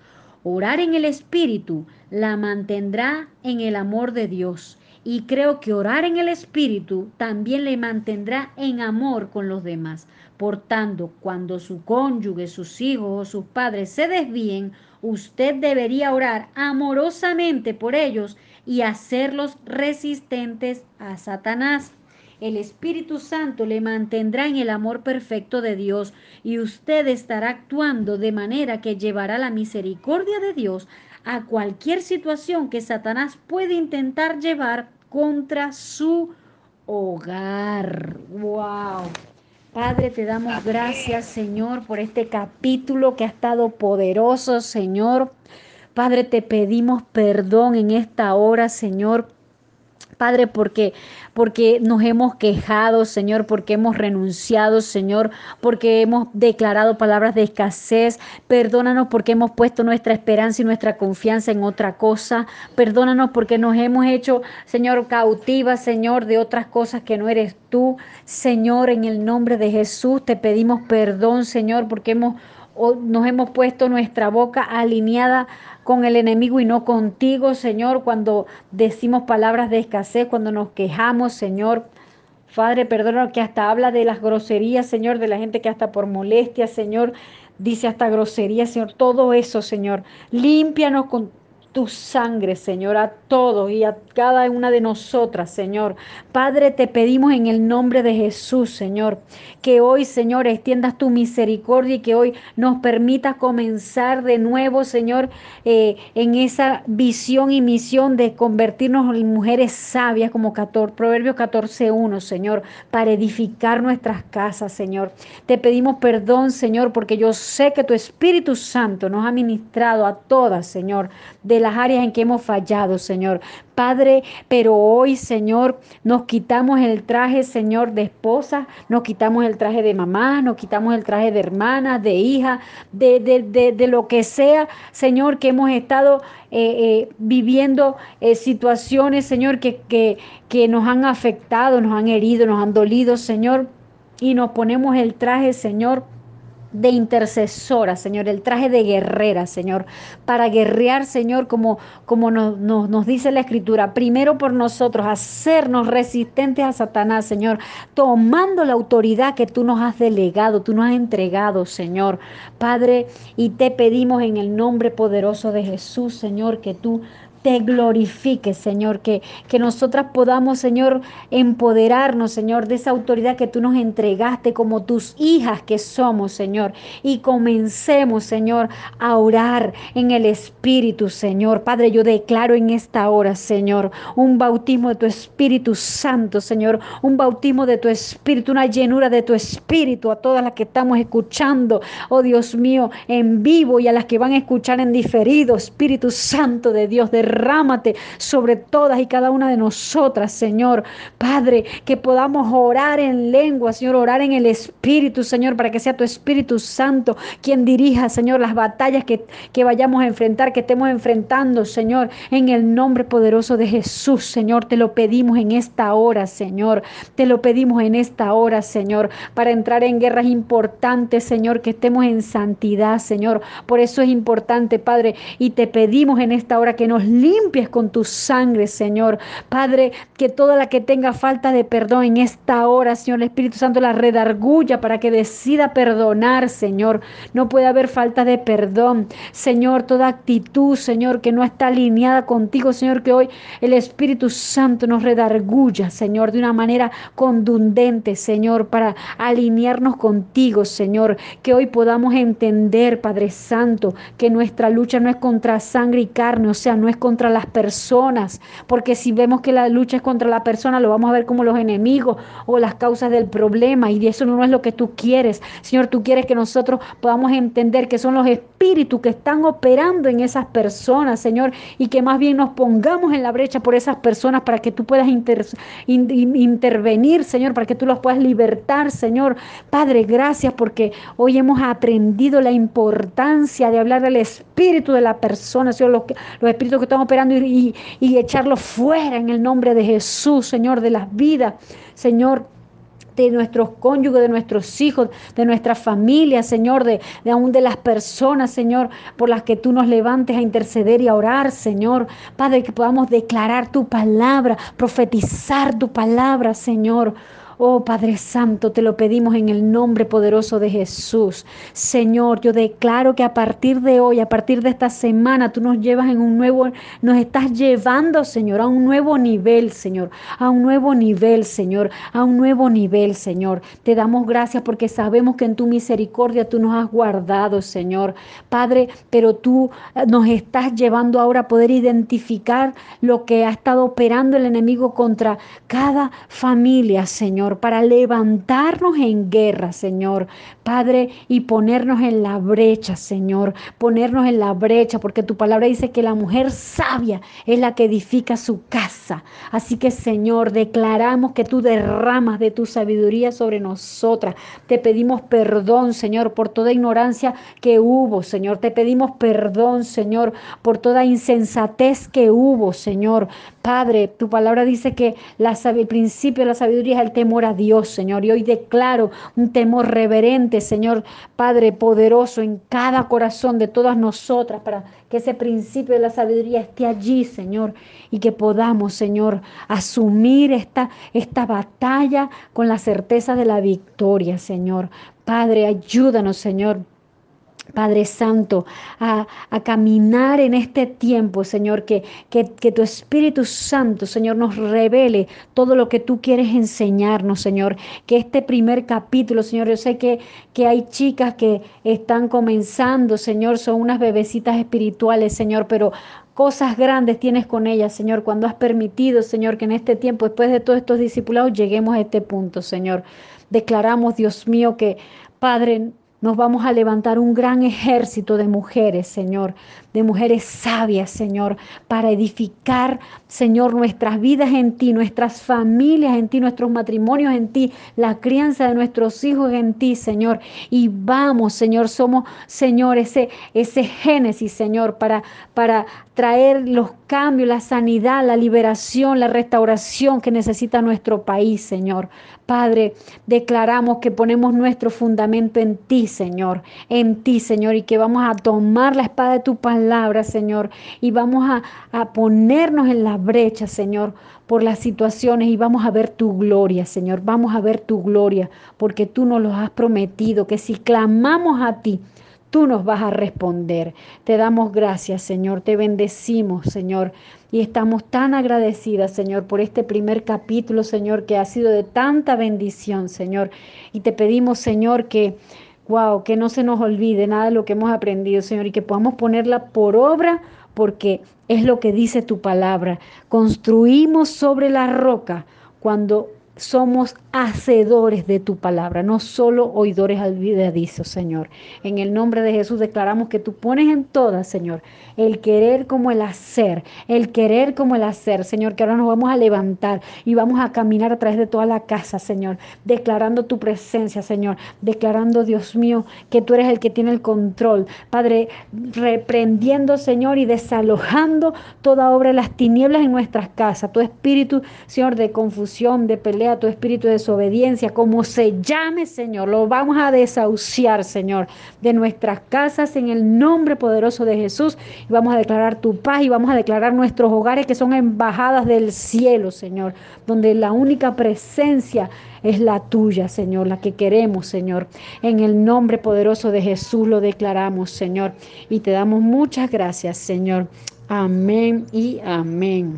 Speaker 1: Orar en el Espíritu la mantendrá en el amor de Dios. Y creo que orar en el Espíritu también le mantendrá en amor con los demás. Por tanto, cuando su cónyuge, sus hijos o sus padres se desvíen, usted debería orar amorosamente por ellos y hacerlos resistentes a Satanás. El Espíritu Santo le mantendrá en el amor perfecto de Dios y usted estará actuando de manera que llevará la misericordia de Dios a cualquier situación que Satanás puede intentar llevar contra su hogar. ¡Wow! Padre, te damos gracias, Señor, por este capítulo que ha estado poderoso, Señor. Padre, te pedimos perdón en esta hora, Señor Padre, porque porque nos hemos quejado, Señor, porque hemos renunciado, Señor, porque hemos declarado palabras de escasez. Perdónanos porque hemos puesto nuestra esperanza y nuestra confianza en otra cosa. Perdónanos porque nos hemos hecho, Señor, cautivas, Señor, de otras cosas que no eres tú. Señor, en el nombre de Jesús te pedimos perdón, Señor, porque hemos nos hemos puesto nuestra boca alineada con el enemigo y no contigo, Señor, cuando decimos palabras de escasez, cuando nos quejamos, Señor. Padre, perdona que hasta habla de las groserías, Señor, de la gente que hasta por molestia, Señor, dice hasta groserías, Señor. Todo eso, Señor. Límpianos con tu sangre, Señor, a todos y a cada una de nosotras, Señor. Padre, te pedimos en el nombre de Jesús, Señor, que hoy, Señor, extiendas tu misericordia y que hoy nos permitas comenzar de nuevo, Señor, eh, en esa visión y misión de convertirnos en mujeres sabias, como 14, Proverbios 14.1, Señor, para edificar nuestras casas, Señor. Te pedimos perdón, Señor, porque yo sé que tu Espíritu Santo nos ha ministrado a todas, Señor, de las áreas en que hemos fallado, Señor. Padre, pero hoy, Señor, nos quitamos el traje, Señor, de esposa, nos quitamos el traje de mamá, nos quitamos el traje de hermana, de hija, de, de, de, lo que sea, Señor, que hemos estado eh, eh, viviendo eh, situaciones, Señor, que, que, que nos han afectado, nos han herido, nos han dolido, Señor, y nos ponemos el traje, Señor de intercesora, Señor, el traje de guerrera, Señor, para guerrear, Señor, como, como nos, nos, dice la Escritura, primero por nosotros, hacernos resistentes a Satanás, Señor, tomando la autoridad que tú nos has delegado, tú nos has entregado, Señor. Padre, y te pedimos en el nombre poderoso de Jesús, Señor, que tú te glorifique, Señor, que, que nosotras podamos, Señor, empoderarnos, Señor, de esa autoridad que tú nos entregaste como tus hijas que somos, Señor, y comencemos, Señor, a orar en el Espíritu, Señor. Padre, yo declaro en esta hora, Señor, un bautismo de tu Espíritu Santo, Señor, un bautismo de tu Espíritu, una llenura de tu Espíritu a todas las que estamos escuchando, oh Dios mío, en vivo y a las que van a escuchar en diferido, Espíritu Santo de Dios, de derrámate sobre todas y cada una de nosotras, Señor. Padre, que podamos orar en lengua, Señor, orar en el Espíritu, Señor, para que sea tu Espíritu Santo quien dirija, Señor, las batallas que, que vayamos a enfrentar, que estemos enfrentando, Señor, en el nombre poderoso de Jesús, Señor. Te lo pedimos en esta hora, Señor. Te lo pedimos en esta hora, Señor, para entrar en guerras importantes, Señor, que estemos en santidad, Señor. Por eso es importante, Padre, y te pedimos en esta hora que nos limpies con tu sangre, Señor. Padre, que toda la que tenga falta de perdón en esta hora, Señor, el Espíritu Santo la redarguya para que decida perdonar, Señor. No puede haber falta de perdón. Señor, toda actitud, Señor, que no está alineada contigo, Señor, que hoy el Espíritu Santo nos redarguya, Señor, de una manera contundente, Señor, para alinearnos contigo, Señor. Que hoy podamos entender, Padre Santo, que nuestra lucha no es contra sangre y carne, o sea, no es contra las personas, porque si vemos que la lucha es contra la persona, lo vamos a ver como los enemigos o las causas del problema, y eso no es lo que tú quieres. Señor, tú quieres que nosotros podamos entender que son los espíritus que están operando en esas personas, Señor, y que más bien nos pongamos en la brecha por esas personas para que tú puedas intervenir, Señor, para que tú los puedas libertar, Señor. Padre, gracias porque hoy hemos aprendido la importancia de hablar del espíritu de la persona, Señor, los, los espíritus que están operando y, y, fuera en el nombre de Jesús, Señor, de las vidas, Señor de nuestros cónyuges, de nuestros hijos, de nuestra familia, Señor, de, de aún de las personas, Señor, por las que tú nos levantes a interceder y a orar, Señor. Padre, que podamos declarar tu palabra, profetizar tu palabra, Señor. Oh Padre Santo, te lo pedimos en el nombre poderoso de Jesús. Señor, yo declaro que a partir de hoy, a partir de esta semana, tú nos llevas en un nuevo, nos estás llevando, Señor, a un nuevo nivel, Señor, a un nuevo nivel, Señor, a un nuevo nivel, Señor. Te damos gracias porque sabemos que en tu misericordia tú nos has guardado, Señor. Padre, pero tú eh, nos estás llevando ahora a poder identificar lo que ha estado operando el enemigo contra cada familia, Señor para levantarnos en guerra, Señor, Padre, y ponernos en la brecha, Señor, ponernos en la brecha, porque tu palabra dice que la mujer sabia es la que edifica su casa. Así que, Señor, declaramos que tú derramas de tu sabiduría sobre nosotras. Te pedimos perdón, Señor, por toda ignorancia que hubo, Señor. Te pedimos perdón, Señor, por toda insensatez que hubo, Señor. Padre, tu palabra dice que la, el principio de la sabiduría es el temor a Dios, Señor. Y hoy declaro un temor reverente, Señor, Padre poderoso, en cada corazón de todas nosotras, para que ese principio de la sabiduría esté allí, Señor, y que podamos, Señor, asumir esta, esta batalla con la certeza de la victoria, Señor. Padre, ayúdanos, Señor Padre Santo, a, caminar en este tiempo, Señor, que, que, tu Espíritu Santo, Señor, nos revele todo lo que tú quieres enseñarnos, Señor. Que este primer capítulo, Señor, yo sé que, que hay chicas que están comenzando, Señor, son unas bebecitas espirituales, Señor, pero cosas grandes tienes con ellas, Señor, cuando has permitido, Señor, que en este tiempo, después de todos estos discipulados, lleguemos a este punto, Señor. Declaramos, Dios mío, que Padre, nos vamos a levantar un gran ejército de mujeres, Señor, de mujeres sabias, Señor, para edificar, Señor, nuestras vidas en ti, nuestras familias en ti, nuestros matrimonios en ti, la crianza de nuestros hijos en ti, Señor. Y vamos, Señor, somos, Señor, ese, ese génesis, Señor, para, para traer los cambios, la sanidad, la liberación, la restauración que necesita nuestro país, Señor. Padre, declaramos que ponemos nuestro fundamento en ti, Señor, en ti, Señor, y que vamos a tomar la espada de tu palabra, Señor, y vamos a, a ponernos en la brecha, Señor, por las situaciones y vamos a ver tu gloria, Señor, vamos a ver tu gloria, porque tú nos lo has prometido, que si clamamos a ti, tú nos vas a responder. Te damos gracias, Señor, te bendecimos, Señor, y estamos tan agradecidas, Señor, por este primer capítulo, Señor, que ha sido de tanta bendición, Señor. Y te pedimos, Señor, que, wow, que no se nos olvide nada de lo que hemos aprendido, Señor, y que podamos ponerla por obra, porque es lo que dice tu palabra. Construimos sobre la roca cuando somos hacedores de tu palabra, no solo oidores olvidadizos, Señor. En el nombre de Jesús declaramos que tú pones en todas, Señor, el querer como el hacer, el querer como el hacer, Señor, que ahora nos vamos a levantar y vamos a caminar a través de toda la casa, Señor, declarando tu presencia, Señor, declarando, Dios mío, que tú eres el que tiene el control, Padre, reprendiendo, Señor, y desalojando toda obra de las tinieblas en nuestras casas, tu espíritu, Señor, de confusión, de pelea, tu espíritu de desobediencia, como se llame, Señor, lo vamos a desahuciar, Señor, de nuestras casas en el nombre poderoso de Jesús. Y vamos a declarar tu paz y vamos a declarar nuestros hogares que son embajadas del cielo, Señor, donde la única presencia es la tuya, Señor, la que queremos, Señor. En el nombre poderoso de Jesús lo declaramos, Señor, y te damos muchas gracias, Señor. Amén y amén.